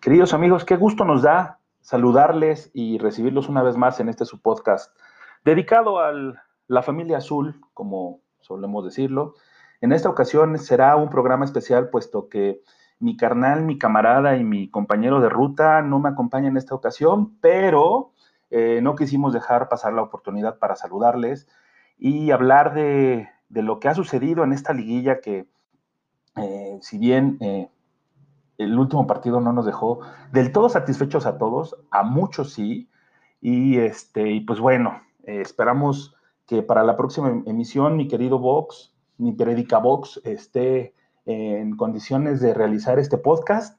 Queridos amigos, qué gusto nos da saludarles y recibirlos una vez más en este su podcast dedicado a la familia azul, como solemos decirlo. En esta ocasión será un programa especial puesto que mi carnal, mi camarada y mi compañero de ruta no me acompañan en esta ocasión, pero eh, no quisimos dejar pasar la oportunidad para saludarles y hablar de, lo que ha sucedido en esta liguilla que, eh, si bien eh, el último partido no nos dejó del todo satisfechos a todos, a muchos sí, y, este, y pues bueno, eh, esperamos que para la próxima emisión mi querido Vox, mi periódica Vox, esté en condiciones de realizar este podcast.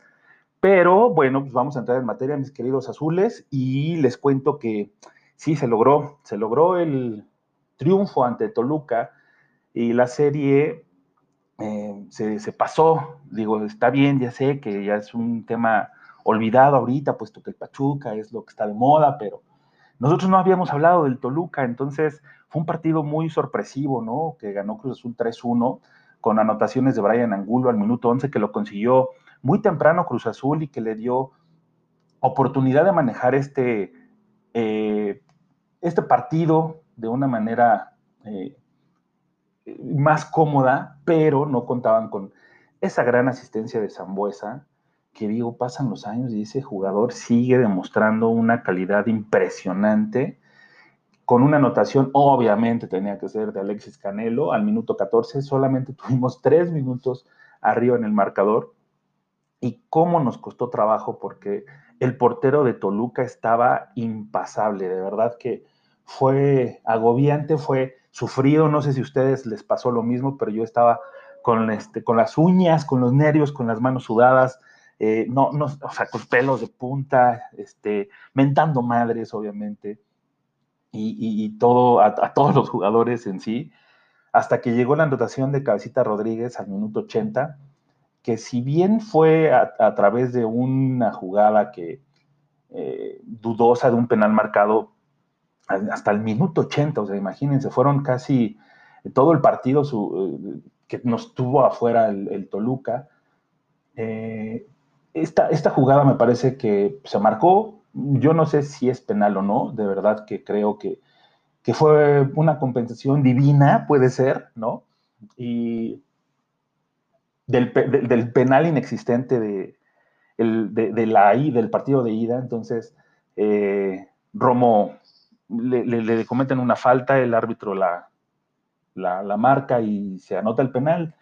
Pero bueno, pues vamos a entrar en materia, mis queridos azules, y les cuento que sí, se logró, se logró el triunfo ante Toluca y la serie eh, se, pasó, digo, está bien, ya sé que ya es un tema olvidado ahorita, puesto que el Pachuca es lo que está de moda, pero nosotros no habíamos hablado del Toluca, entonces fue un partido muy sorpresivo, ¿no? Que ganó Cruz Azul 3-1 con anotaciones de Brian Angulo al minuto 11, que lo consiguió muy temprano Cruz Azul y que le dio oportunidad de manejar este, eh, este partido de una manera eh, más cómoda, pero no contaban con esa gran asistencia de Zambuesa, que digo, pasan los años y ese jugador sigue demostrando una calidad impresionante, con una anotación, obviamente tenía que ser de Alexis Canelo, al minuto 14, solamente tuvimos tres minutos arriba en el marcador, y cómo nos costó trabajo porque el portero de Toluca estaba impasable, de verdad que fue agobiante, fue sufrido, no sé si a ustedes les pasó lo mismo, pero yo estaba con, este, con las uñas, con los nervios, con las manos sudadas, eh, no, no, o sea, con pelos de punta, este, mentando madres, obviamente, y, todo, a, todos los jugadores en sí, hasta que llegó la anotación de Cabecita Rodríguez al minuto 80, que si bien fue a, través de una jugada que eh, dudosa de un penal marcado, hasta el minuto 80, o sea, imagínense, fueron casi todo el partido eh, que nos tuvo afuera el, Toluca. Eh, esta, esta, jugada me parece que se marcó, yo no sé si es penal o no, de verdad que creo que, fue una compensación divina, puede ser, ¿no? Y del, penal inexistente de, de, la I, del partido de ida, entonces eh, Romo le, cometen una falta, el árbitro la, la, marca y se anota el penal.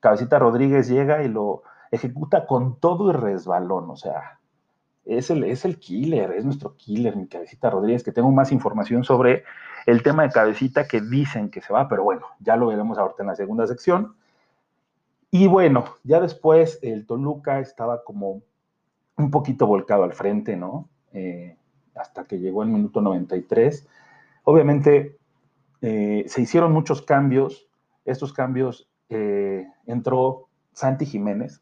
Cabecita Rodríguez llega y lo ejecuta con todo y resbalón, o sea, es el, es el killer, es nuestro killer, mi Cabecita Rodríguez, que tengo más información sobre el tema de Cabecita que dicen que se va, pero bueno, ya lo veremos ahorita en la segunda sección. Y bueno, ya después el Toluca estaba como un poquito volcado al frente, ¿no? Eh, hasta que llegó el minuto 93. Obviamente eh, se hicieron muchos cambios. Estos cambios eh, entró Santi Jiménez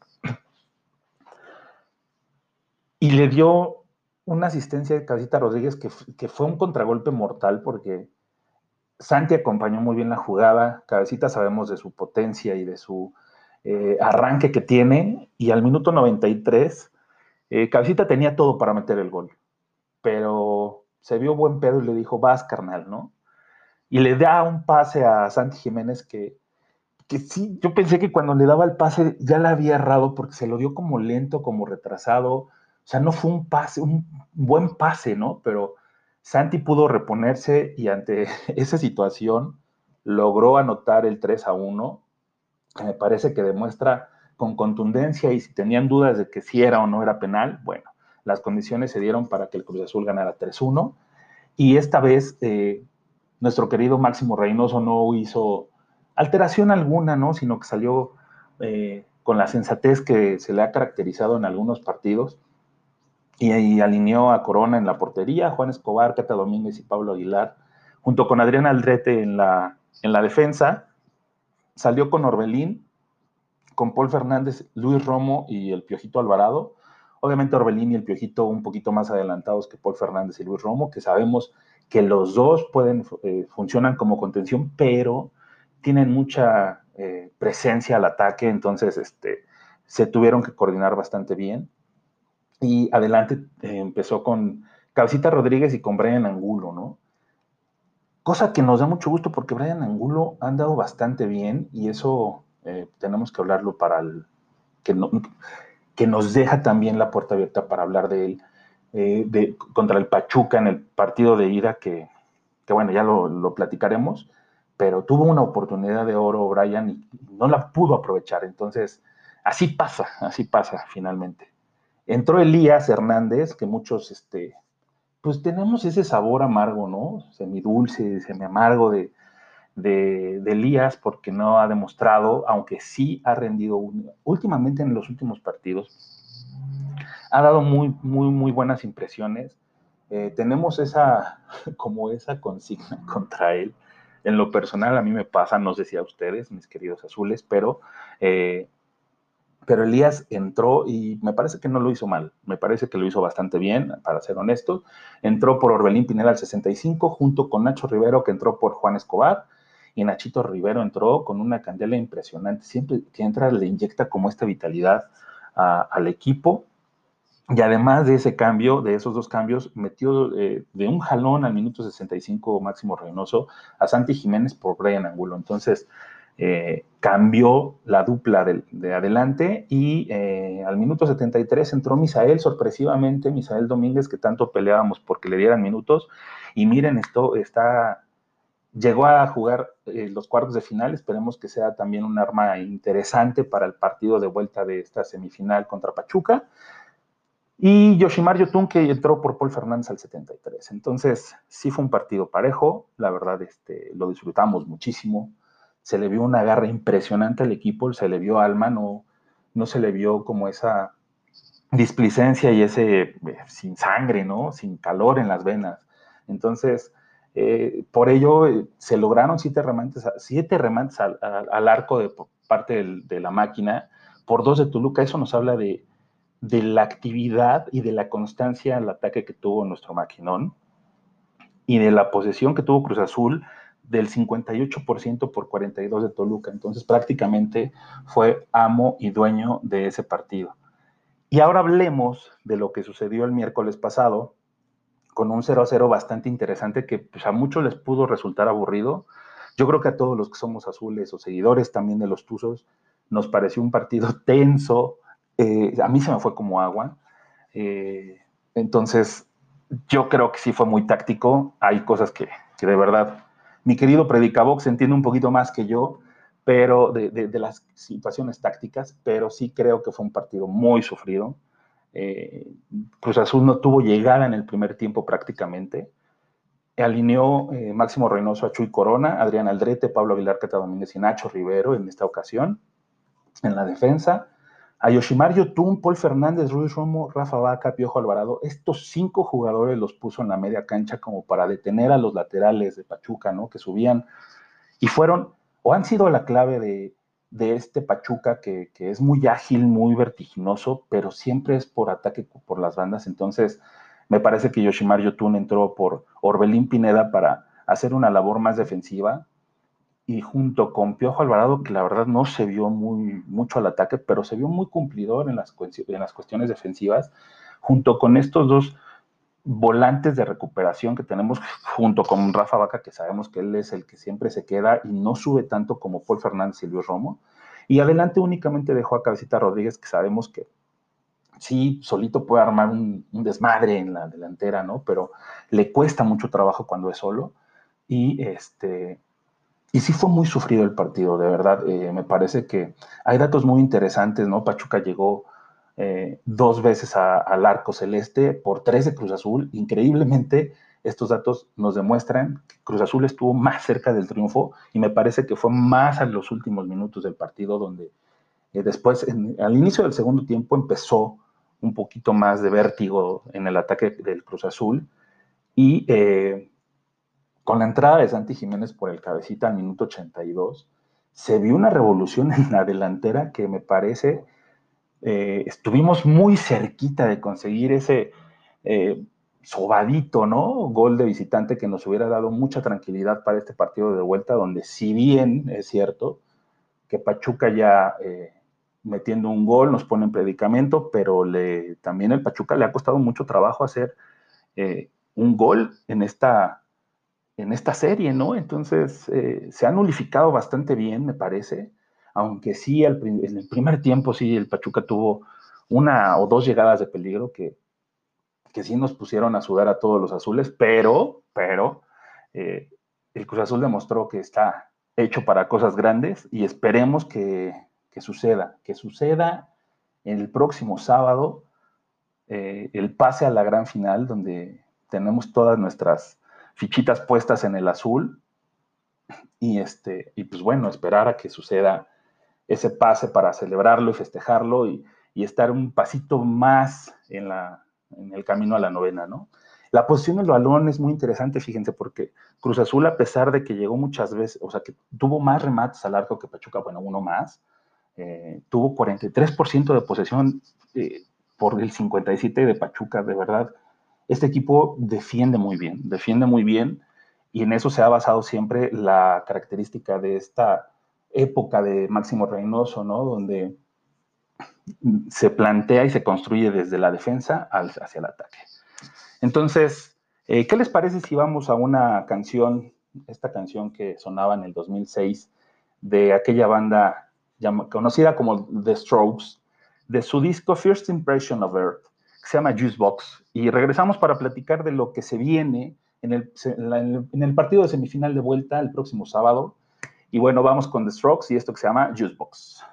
y le dio una asistencia de Casita Rodríguez que, fue un contragolpe mortal porque Santi acompañó muy bien la jugada. Cabecita sabemos de su potencia y de su eh, arranque que tiene. Y al minuto 93, Cabecita tenía todo para meter el gol pero se vio buen pedo y le dijo, vas, carnal, ¿no? Y le da un pase a Santi Jiménez que, que sí, yo pensé que cuando le daba el pase ya la había errado porque se lo dio como lento, como retrasado. O sea, no fue un pase, un buen pase, ¿no? Pero Santi pudo reponerse y ante esa situación logró anotar el 3 a 1, que me parece que demuestra con contundencia y si tenían dudas de que si era o no era penal, bueno, las condiciones se dieron para que el Cruz Azul ganara 3-1. Y esta vez eh, nuestro querido Máximo Reynoso no hizo alteración alguna, ¿no? Sino que salió eh, con la sensatez que se le ha caracterizado en algunos partidos. y, alineó a Corona en la portería, Juan Escobar, Cata Domínguez y Pablo Aguilar, junto con Adrián Aldrete en la, en la defensa. Salió con Orbelín, con Paul Fernández, Luis Romo y el Piojito Alvarado. Obviamente Orbelín y el Piojito un poquito más adelantados que Paul Fernández y Luis Romo, que sabemos que los dos pueden, eh, funcionan como contención, pero tienen mucha eh, presencia al ataque, entonces este, se tuvieron que coordinar bastante bien. Y adelante eh, empezó con Cabecita Rodríguez y con Brian Angulo, ¿no? Cosa que nos da mucho gusto porque Brian Angulo ha andado bastante bien y eso tenemos que hablarlo para el, que, que nos deja también la puerta abierta para hablar de él, de, contra el Pachuca en el partido de ida, que, que bueno, ya lo, lo platicaremos pero tuvo una oportunidad de oro Brian y no la pudo aprovechar. Entonces, así pasa, así pasa finalmente. Entró Elías Hernández, que muchos, este, pues tenemos ese sabor amargo, ¿no? Semidulce, semi amargo de, Elías, porque no ha demostrado, aunque sí ha rendido últimamente en los últimos partidos, ha dado muy, muy, muy buenas impresiones. Eh, tenemos esa, como esa consigna contra él, en lo personal, a mí me pasa, no sé si a ustedes, mis queridos azules, pero, eh, pero Elías entró y me parece que no lo hizo mal, me parece que lo hizo bastante bien, para ser honesto. Entró por Orbelín Pineda al 65, junto con Nacho Rivero, que entró por Juan Escobar, y Nachito Rivero entró con una candela impresionante. Siempre que entra le inyecta como esta vitalidad al equipo. Y además de ese cambio, de esos dos cambios, metió eh, de un jalón al minuto 65 Máximo Reynoso a Santi Jiménez por Brian Angulo. Entonces, eh, cambió la dupla de, adelante y eh, al minuto 73 entró Misael, sorpresivamente, Misael Domínguez, que tanto peleábamos porque le dieran minutos. Y miren, esto está, llegó a jugar los cuartos de final, esperemos que sea también un arma interesante para el partido de vuelta de esta semifinal contra Pachuca. Y Yoshimar Yotun que entró por Paul Fernández al 73. Entonces, sí fue un partido parejo, la verdad este, lo disfrutamos muchísimo. Se le vio una garra impresionante al equipo, se le vio alma, no, no se le vio como esa displicencia y ese eh, sin sangre, ¿no? Sin calor en las venas. Entonces, eh, por ello eh, se lograron siete remates, siete remates al, arco de parte de la máquina por dos de Toluca. Eso nos habla de, de la actividad y de la constancia al ataque que tuvo nuestro maquinón y de la posesión que tuvo Cruz Azul del 58% por 42 de Toluca. Entonces prácticamente fue amo y dueño de ese partido. Y ahora hablemos de lo que sucedió el miércoles pasado con un 0 a 0 bastante interesante que pues, a muchos les pudo resultar aburrido. Yo creo que a todos los que somos azules o seguidores también de los Tuzos nos pareció un partido tenso, eh, a mí se me fue como agua. Eh, entonces, yo creo que sí fue muy táctico. Hay cosas que, de verdad, mi querido Predicabox entiende un poquito más que yo, pero de, las situaciones tácticas, pero sí creo que fue un partido muy sufrido. Eh, Cruz Azul no tuvo llegada en el primer tiempo prácticamente. Alineó Máximo Reynoso a Chuy Corona, Adrián Aldrete, Pablo Aguilar Cata Domínguez y Nacho Rivero en esta ocasión en la defensa. A Yoshimar Yotun, Paul Fernández, Ruiz Romo, Rafa Vaca, Piojo Alvarado, estos cinco jugadores los puso en la media cancha como para detener a los laterales de Pachuca, ¿no? Que subían y fueron, o han sido la clave de, este Pachuca que, es muy ágil, muy vertiginoso, pero siempre es por ataque por las bandas. Entonces, me parece que Yoshimar Yotun entró por Orbelín Pineda para hacer una labor más defensiva, y junto con Piojo Alvarado, que la verdad no se vio muy, mucho al ataque, pero se vio muy cumplidor en las, en las cuestiones defensivas, junto con estos dos volantes de recuperación que tenemos, junto con Rafa Vaca, que sabemos que él es el que siempre se queda y no sube tanto como Paul Fernández y Luis Romo. Y adelante únicamente dejó a Cabecita Rodríguez, que sabemos que sí, solito puede armar un, desmadre en la delantera, ¿no? Pero le cuesta mucho trabajo cuando es solo. Y este, y sí fue muy sufrido el partido, de verdad. Eh, me parece que hay datos muy interesantes, ¿no? Pachuca llegó eh, dos veces al arco celeste por tres de Cruz Azul. Increíblemente, estos datos nos demuestran que Cruz Azul estuvo más cerca del triunfo y me parece que fue más en los últimos minutos del partido donde eh, después, al inicio del segundo tiempo, empezó un poquito más de vértigo en el ataque del Cruz Azul. Y eh, con la entrada de Santi Jiménez por el cabecita al minuto 82, se vio una revolución en la delantera que me parece, eh, estuvimos muy cerquita de conseguir ese eh, sobadito, ¿no? Gol de visitante que nos hubiera dado mucha tranquilidad para este partido de vuelta, donde si bien es cierto que Pachuca ya eh, metiendo un gol nos pone en predicamento, pero también el Pachuca le ha costado mucho trabajo hacer un gol en esta, en esta serie, ¿no? Entonces se ha nulificado bastante bien, me parece, aunque sí en el primer tiempo sí el Pachuca tuvo una o dos llegadas de peligro que, que sí nos pusieron a sudar a todos los azules, pero, pero, eh, el Cruz Azul demostró que está hecho para cosas grandes y esperemos que, suceda, que suceda el próximo sábado eh, el pase a la gran final donde tenemos todas nuestras fichitas puestas en el azul y este y pues bueno esperar a que suceda ese pase para celebrarlo y festejarlo y estar un pasito más en la, en el camino a la novena, ¿no? La posición del balón es muy interesante, fíjense, porque Cruz Azul, a pesar de que llegó muchas veces, o sea, que tuvo más remates al arco que Pachuca, bueno, uno más, eh, tuvo 43% de posesión eh, por el 57% de Pachuca, de verdad. Este equipo defiende muy bien, defiende muy bien, y en eso se ha basado siempre la característica de esta época de Máximo Reynoso, ¿no? Donde se plantea y se construye desde la defensa hacia el ataque. Entonces, eh, ¿qué les parece si vamos a una canción, esta canción que sonaba en el 2006 de aquella banda conocida como The Strokes, de su disco First Impression of Earth, que se llama Juicebox, y regresamos para platicar de lo que se viene en el, en el partido de semifinal de vuelta el próximo sábado. Y bueno, vamos con The Strokes y esto que se llama Juicebox.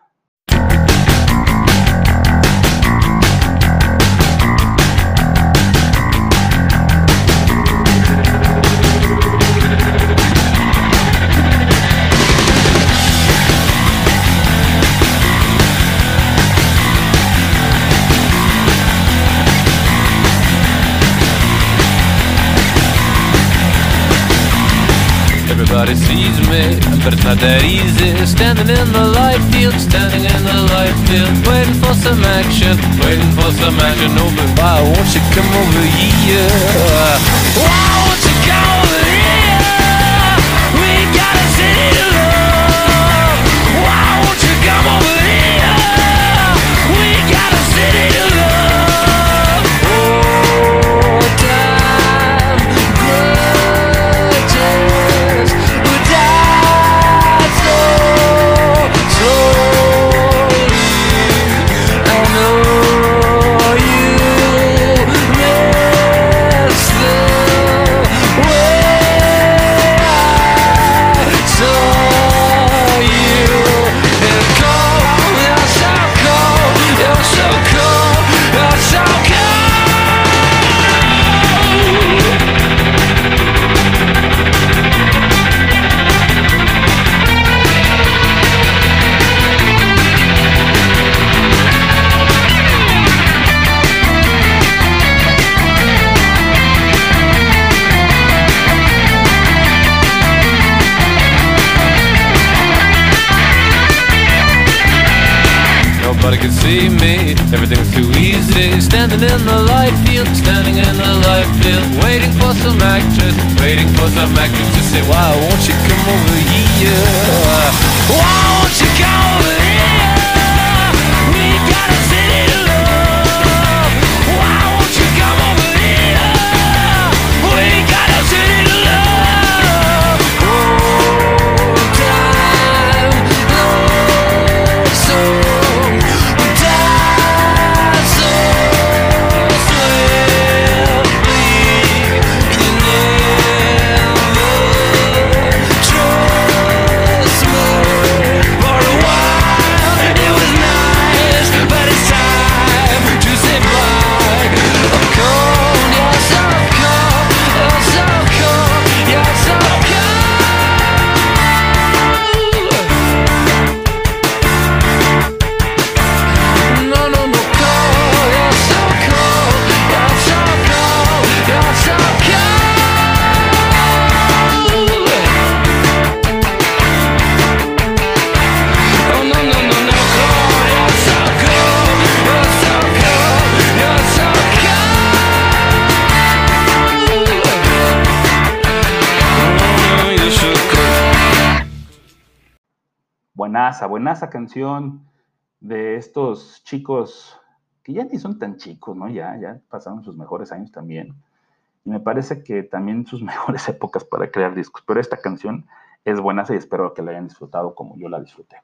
Everybody sees me, but it's not that easy Standing in the light field, standing in the light field Waiting for some action, waiting for some action but why won't you come over here? Why won't you come can see me, everything's too easy Standing in the light field, standing in the light field Waiting for some actress, waiting for some actress To say, why won't you come over here? Why won't you come buenaza, buenaza canción de estos chicos que ya ni son tan chicos, ¿no? Ya, ya pasaron sus mejores años también. Y me parece que también sus mejores épocas para crear discos. Pero esta canción es buena y espero que la hayan disfrutado como yo la disfruté.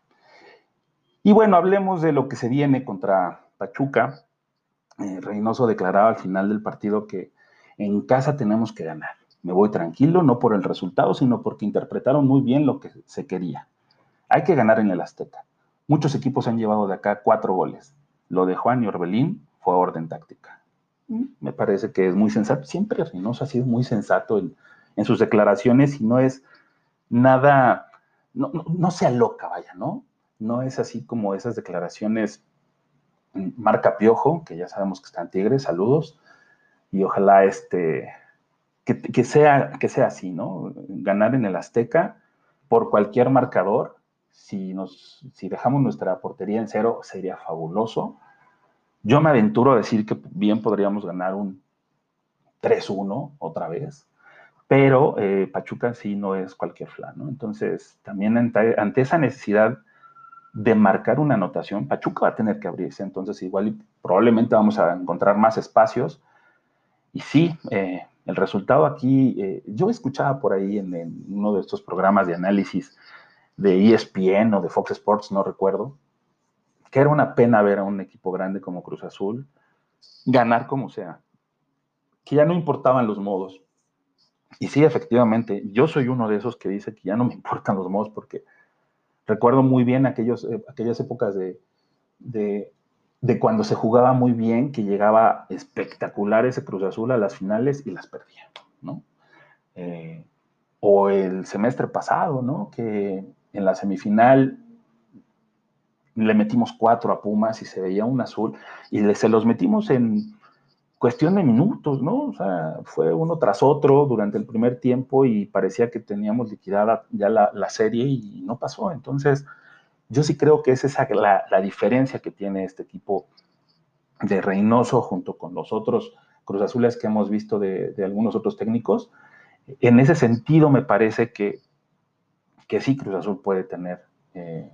Y bueno, hablemos de lo que se viene contra Pachuca. Eh, Reynoso declaraba al final del partido que en casa tenemos que ganar. Me voy tranquilo, no por el resultado, sino porque interpretaron muy bien lo que se quería. Hay que ganar en el Azteca. Muchos equipos han llevado de acá cuatro goles. Lo de Juan y Orbelín fue orden táctica. Mm, me parece que es muy sensato. Siempre Reynoso ha sido muy sensato en, sus declaraciones y no es nada, no, no, se aloca, vaya, ¿no? No es así como esas declaraciones mm, marca Piojo, que ya sabemos que están Tigres, saludos, y ojalá este, que, sea, que sea así, ¿no? Ganar en el Azteca por cualquier marcador, si, nos, si dejamos nuestra portería en cero, sería fabuloso. Yo me aventuro a decir que bien podríamos ganar un 3-1 otra vez, pero eh, Pachuca sí no es cualquier flan, ¿no? Entonces, también ante, ante, esa necesidad de marcar una anotación, Pachuca va a tener que abrirse, entonces igual probablemente vamos a encontrar más espacios y sí, eh, el resultado aquí, eh, yo escuchaba por ahí en, uno de estos programas de análisis de ESPN o de Fox Sports, no recuerdo, que era una pena ver a un equipo grande como Cruz Azul ganar como sea, que ya no importaban los modos. Y sí, efectivamente, yo soy uno de esos que dice que ya no me importan los modos porque recuerdo muy bien aquellos, eh, aquellas épocas de, de cuando se jugaba muy bien, que llegaba espectacular ese Cruz Azul a las finales y las perdía, ¿no? Eh, o el semestre pasado, ¿no? Que en la semifinal le metimos cuatro a Pumas y se veía un azul y se los metimos en cuestión de minutos, ¿no? O sea, fue uno tras otro durante el primer tiempo y parecía que teníamos liquidada ya la, la serie y no pasó. Entonces, yo sí creo que esa es la, diferencia que tiene este equipo de Reynoso junto con los otros Cruz Azules que hemos visto de, algunos otros técnicos. En ese sentido, me parece que, que sí, Cruz Azul puede tener eh,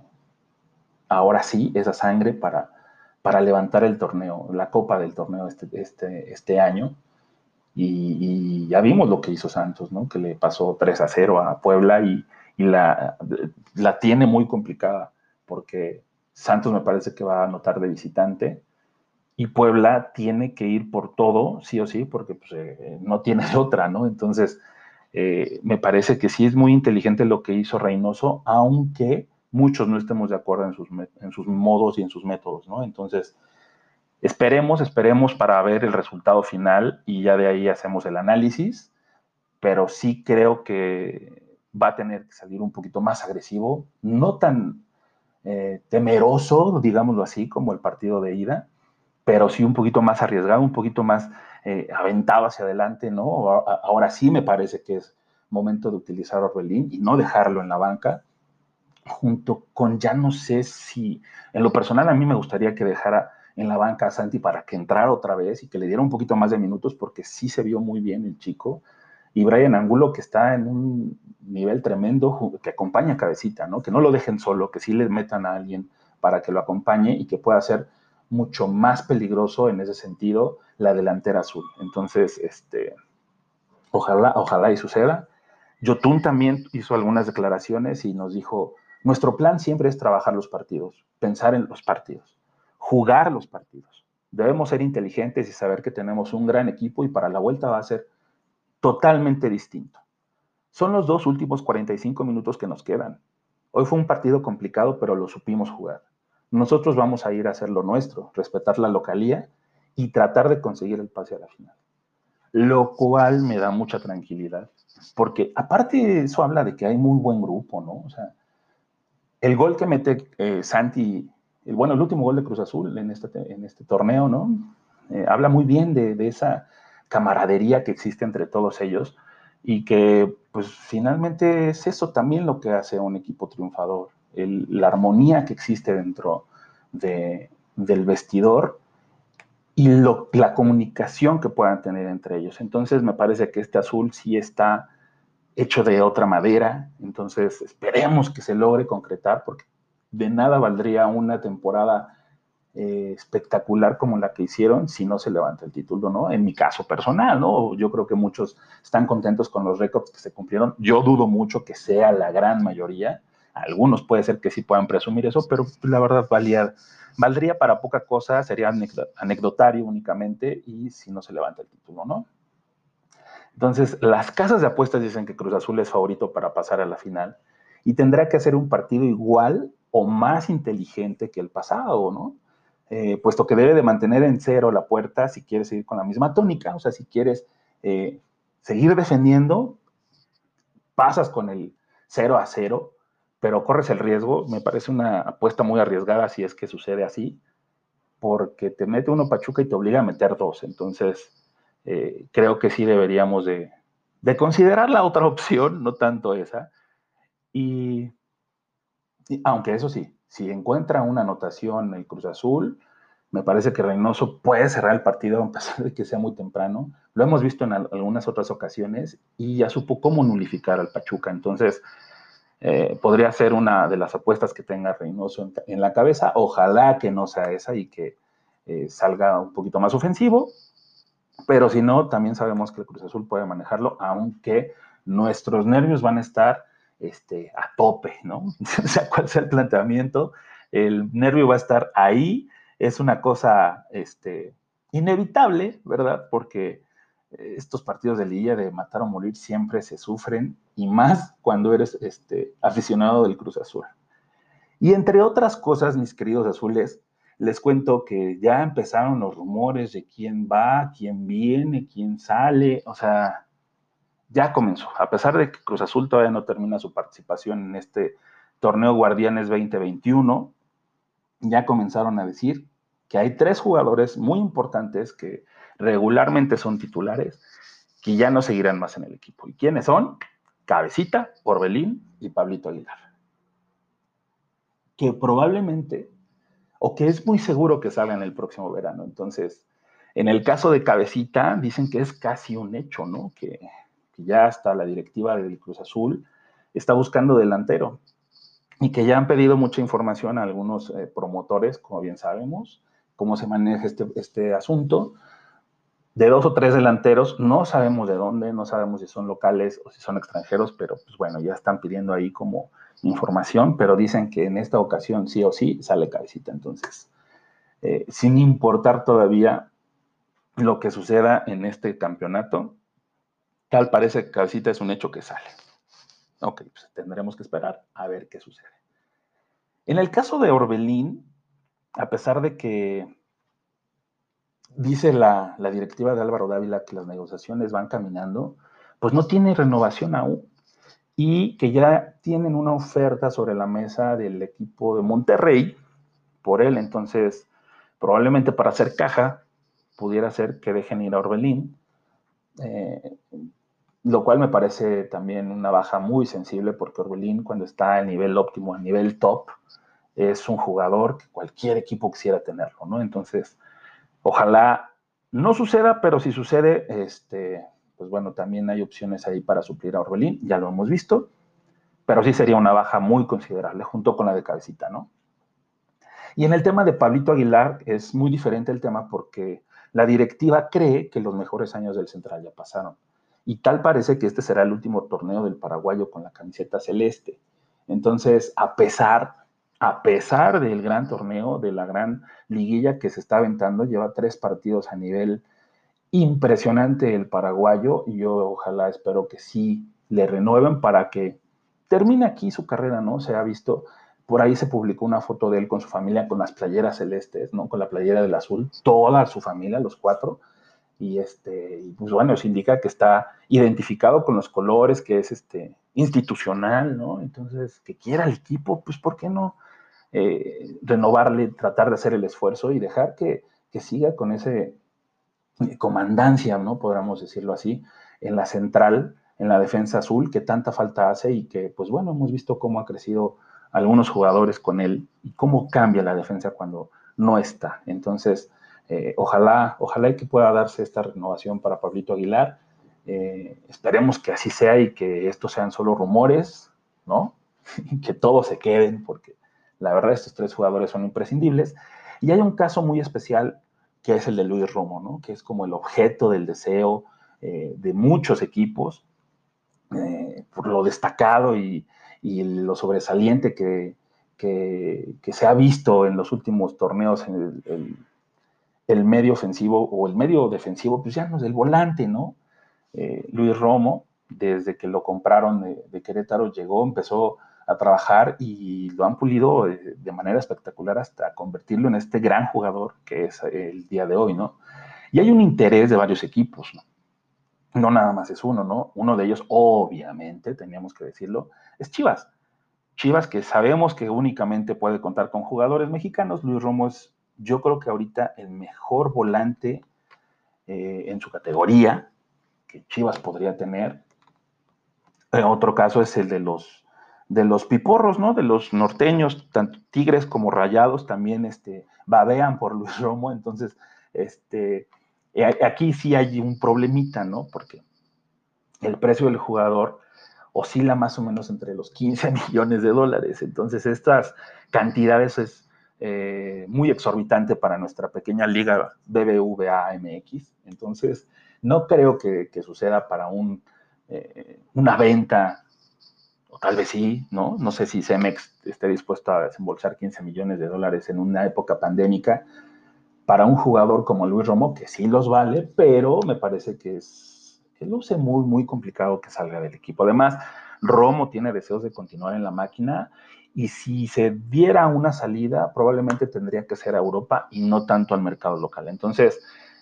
ahora sí esa sangre para, para levantar el torneo, la copa del torneo este, este, este año. Y, ya vimos lo que hizo Santos, ¿no? Que le pasó 3 a 0 a Puebla y, la, la, tiene muy complicada porque Santos me parece que va a anotar de visitante y Puebla tiene que ir por todo, sí o sí, porque pues, eh, no tiene otra, ¿no? Entonces, eh, me parece que sí es muy inteligente lo que hizo Reynoso, aunque muchos no estemos de acuerdo en sus, modos y en sus métodos, ¿no? Entonces, esperemos, esperemos para ver el resultado final y ya de ahí hacemos el análisis, pero sí creo que va a tener que salir un poquito más agresivo, no tan eh, temeroso, digámoslo así, como el partido de ida, pero sí un poquito más arriesgado, un poquito más eh, aventado hacia adelante, ¿no? Ahora sí me parece que es momento de utilizar Orbelín y no dejarlo en la banca, junto con ya no sé si, en lo personal a mí me gustaría que dejara en la banca a Santi para que entrara otra vez y que le diera un poquito más de minutos porque sí se vio muy bien el chico y Brian Angulo que está en un nivel tremendo que acompaña a Cabecita, ¿no? Que no lo dejen solo, que sí le metan a alguien para que lo acompañe y que pueda ser mucho más peligroso en ese sentido la delantera azul. Entonces, este, ojalá, ojalá y suceda. Yotun también hizo algunas declaraciones y nos dijo, nuestro plan siempre es trabajar los partidos, pensar en los partidos, jugar los partidos. Debemos ser inteligentes y saber que tenemos un gran equipo y para la vuelta va a ser totalmente distinto. Son los dos últimos 45 minutos que nos quedan. Hoy fue un partido complicado, pero lo supimos jugar. Nosotros vamos a ir a hacer lo nuestro, respetar la localía y tratar de conseguir el pase a la final. Lo cual me da mucha tranquilidad, porque aparte eso habla de que hay muy buen grupo, ¿no? O sea, el gol que mete eh, Santi, el, bueno, el último gol de Cruz Azul en este, en este torneo, ¿no? Eh, habla muy bien de, de esa camaradería que existe entre todos ellos y que pues finalmente es eso también lo que hace a un equipo triunfador, la armonía que existe dentro de, del vestidor y la comunicación que puedan tener entre ellos. Entonces me parece que este azul sí está hecho de otra madera, entonces esperemos que se logre concretar porque de nada valdría una temporada eh, espectacular como la que hicieron si no se levanta el título, ¿no? En mi caso personal, ¿no? Yo creo que muchos están contentos con los récords que se cumplieron. Yo dudo mucho que sea la gran mayoría. Algunos puede ser que sí puedan presumir eso, pero la verdad valía, valdría para poca cosa, sería anecdotario únicamente y si no se levanta el título, ¿no? Entonces, las casas de apuestas dicen que Cruz Azul es favorito para pasar a la final y tendrá que hacer un partido igual o más inteligente que el pasado, ¿no? Eh, puesto que debe de mantener en cero la puerta si quieres seguir con la misma tónica, o sea, si quieres eh, seguir defendiendo, pasas con el 0 a 0, pero corres el riesgo, me parece una apuesta muy arriesgada si es que sucede así, porque te mete uno Pachuca y te obliga a meter dos, entonces eh, creo que sí deberíamos de, considerar la otra opción, no tanto esa. Y, aunque eso sí, si encuentra una anotación el Cruz Azul, me parece que Reynoso puede cerrar el partido a pesar de que sea muy temprano. Lo hemos visto en algunas otras ocasiones y ya supo cómo nulificar al Pachuca. Entonces, eh, podría ser una de las apuestas que tenga Reynoso en, la cabeza. Ojalá que no sea esa y que eh, salga un poquito más ofensivo. Pero si no, también sabemos que el Cruz Azul puede manejarlo, aunque nuestros nervios van a estar este, a tope, ¿no? o sea, cuál sea el planteamiento, el nervio va a estar ahí, es una cosa este, inevitable, ¿verdad? Porque estos partidos de liga de matar o morir siempre se sufren, y más cuando eres este, aficionado del Cruz Azul. Y entre otras cosas, mis queridos azules, les cuento que ya empezaron los rumores de quién va, quién viene, quién sale, o sea, ya comenzó. A pesar de que Cruz Azul todavía no termina su participación en este torneo Guardianes 2021, ya comenzaron a decir que hay tres jugadores muy importantes que regularmente son titulares, que ya no seguirán más en el equipo. ¿Y quiénes son? Cabecita, Orbelín y Pablito Aguilar. Que probablemente o que es muy seguro que salga en el próximo verano. Entonces, en el caso de Cabecita, dicen que es casi un hecho, ¿no? Que, ya hasta la directiva del Cruz Azul está buscando delantero y que ya han pedido mucha información a algunos eh, promotores, como bien sabemos, cómo se maneja este, este asunto. De dos o tres delanteros, no sabemos de dónde, no sabemos si son locales o si son extranjeros, pero pues bueno, ya están pidiendo ahí como información, pero dicen que en esta ocasión sí o sí sale cabecita. Entonces, eh, sin importar todavía lo que suceda en este campeonato, tal parece que cabecita es un hecho que sale. Ok, pues tendremos que esperar a ver qué sucede. En el caso de Orbelín, a pesar de que dice la, la directiva de Álvaro Dávila que las negociaciones van caminando, pues no tiene renovación aún y que ya tienen una oferta sobre la mesa del equipo de Monterrey por él. Entonces, probablemente para hacer caja, pudiera ser que dejen ir a Orbelín, eh, lo cual me parece también una baja muy sensible porque Orbelín cuando está a nivel óptimo, a nivel top, es un jugador que cualquier equipo quisiera tenerlo, ¿no? Entonces, ojalá no suceda, pero si sucede, este, pues bueno, también hay opciones ahí para suplir a Orbelín, ya lo hemos visto, pero sí sería una baja muy considerable junto con la de Cabecita, ¿no? Y en el tema de Pablito Aguilar es muy diferente el tema porque la directiva cree que los mejores años del Central ya pasaron. Y tal parece que este será el último torneo del paraguayo con la camiseta celeste. Entonces, a pesar, a pesar del gran torneo, de la gran liguilla que se está aventando, lleva tres partidos a nivel impresionante el paraguayo y yo ojalá espero que sí le renueven para que termine aquí su carrera, ¿no? Se ha visto, por ahí se publicó una foto de él con su familia con las playeras celestes, ¿no? Con la playera del azul, toda su familia, los cuatro, y este, pues bueno, eso indica que está identificado con los colores, que es este institucional, ¿no? Entonces, que quiera el equipo, pues ¿por qué no eh, renovarle, tratar de hacer el esfuerzo y dejar que, que siga con ese comandancia, ¿no? Podríamos decirlo así, en la central, en la defensa azul, que tanta falta hace y que, pues bueno, hemos visto cómo ha crecido algunos jugadores con él y cómo cambia la defensa cuando no está. Entonces, eh, ojalá, ojalá que pueda darse esta renovación para Pablito Aguilar. Eh, esperemos que así sea y que estos sean solo rumores, ¿no? y que todos se queden, porque La verdad, estos tres jugadores son imprescindibles. Y hay un caso muy especial que es el de Luis Romo, ¿no? que es como el objeto del deseo eh, de muchos equipos, eh, por lo destacado y, y lo sobresaliente que, que, se ha visto en los últimos torneos en el, el, medio ofensivo o el medio defensivo, pues ya no es el volante, ¿no? Eh, Luis Romo, desde que lo compraron de, Querétaro, llegó, empezó a trabajar y lo han pulido de, de, manera espectacular hasta convertirlo en este gran jugador que es el día de hoy, ¿no? Y hay un interés de varios equipos, ¿no? No nada más es uno, ¿no? Uno de ellos, obviamente, teníamos que decirlo, es Chivas. Chivas, que sabemos que únicamente puede contar con jugadores mexicanos, Luis Romo es, yo creo que ahorita el mejor volante eh, en su categoría que Chivas podría tener. En otro caso es el de los, de los piporros, ¿no? De los norteños, tanto tigres como rayados, también este, babean por Luis Romo. Entonces, este, eh, aquí sí hay un problemita, ¿no? Porque el precio del jugador oscila más o menos entre los 15 millones de dólares. Entonces, estas cantidades es eh, muy exorbitante para nuestra pequeña liga BBVA MX. Entonces, no creo que, suceda para eh, una venta, o tal vez sí, ¿no? No sé si Cemex esté dispuesto a desembolsar 15 millones de dólares en una época pandémica para un jugador como Luis Romo, que sí los vale, pero me parece que es que luce muy, muy complicado que salga del equipo. Además, Romo tiene deseos de continuar en la máquina y si se diera una salida, probablemente tendría que ser a Europa y no tanto al mercado local. Entonces,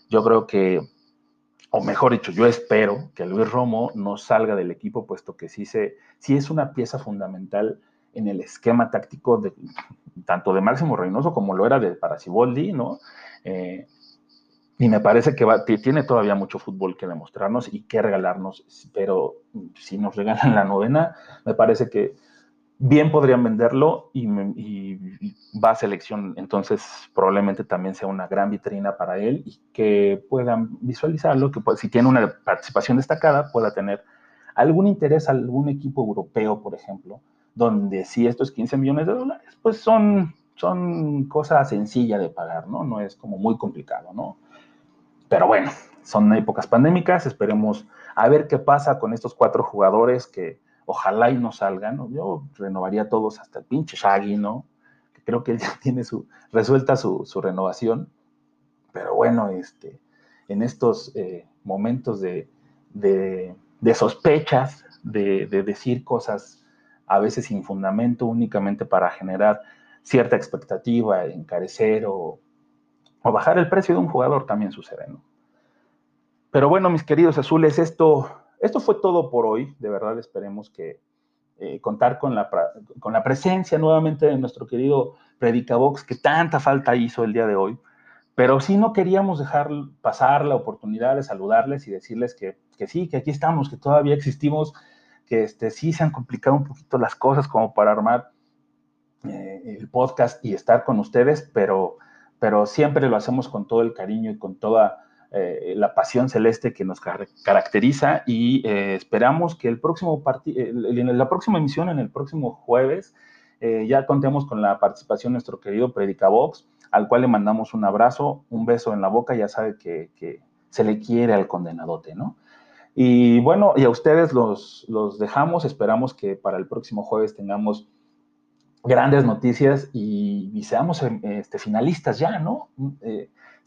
yo creo que, o mejor dicho, yo espero que Luis Romo no salga del equipo, puesto que sí, se, sí es una pieza fundamental en el esquema táctico tanto de Máximo Reynoso como lo era de Paraciboldi, ¿no? Eh, y me parece que tiene todavía mucho fútbol que demostrarnos y que regalarnos, pero si nos regalan la novena, me parece que bien podrían venderlo y, va a selección, entonces probablemente también sea una gran vitrina para él y que puedan visualizarlo, que si tiene una participación destacada pueda tener algún interés, algún equipo europeo, por ejemplo, donde si esto es 15 millones de dólares, pues son, son cosas sencillas de pagar, ¿no? No es como muy complicado, ¿no? Pero bueno, son épocas pandémicas, esperemos a ver qué pasa con estos cuatro jugadores que ojalá y no salgan, ¿no? Yo renovaría todos hasta el pinche Shaggy, ¿no? Creo que él ya tiene su, resuelta su, renovación. Pero bueno, este, en estos eh, momentos de, sospechas, de, decir cosas a veces sin fundamento, únicamente para generar cierta expectativa, encarecer o, o bajar el precio de un jugador también sucede, ¿no? Pero bueno, mis queridos azules, esto, esto fue todo por hoy. De verdad esperemos que eh, contar con la, con la presencia nuevamente de nuestro querido Predicabox, que tanta falta hizo el día de hoy. Pero sí no queríamos dejar pasar la oportunidad de saludarles y decirles que, que sí, que aquí estamos, que todavía existimos, que este, sí se han complicado un poquito las cosas como para armar eh, el podcast y estar con ustedes, pero pero siempre lo hacemos con todo el cariño y con toda eh, la pasión celeste que nos caracteriza y eh, esperamos que el próximo en la próxima emisión, en el próximo jueves, eh, ya contemos con la participación de nuestro querido Predicabox, al cual le mandamos un abrazo, un beso en la boca, ya sabe que, se le quiere al condenadote, ¿no? Y bueno, y a ustedes los, los dejamos, esperamos que para el próximo jueves tengamos grandes noticias y, seamos este, finalistas ya, ¿no?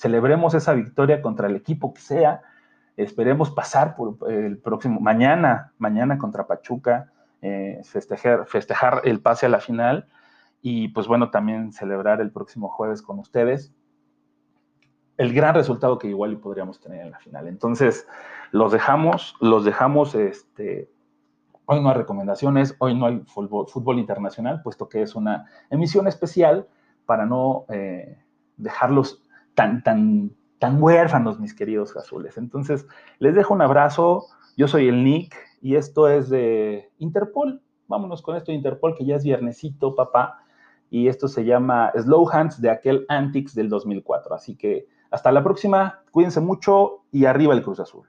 Celebremos esa victoria contra el equipo que sea. Esperemos pasar por el próximo, mañana, mañana contra Pachuca, eh, festejar, festejar el pase a la final y pues bueno, también celebrar el próximo jueves con ustedes el gran resultado que igual podríamos tener en la final. Entonces, los dejamos, los dejamos este, Hoy no hay recomendaciones, hoy no hay fútbol, internacional, puesto que es una emisión especial para no eh, dejarlos tan, tan, tan huérfanos, mis queridos azules. Entonces, les dejo un abrazo. Yo soy el Nick y esto es de Interpol. Vámonos con esto de Interpol, que ya es viernesito, papá. Y esto se llama Slow Hands de aquel Antics del 2004. Así que hasta la próxima, cuídense mucho y arriba el Cruz Azul.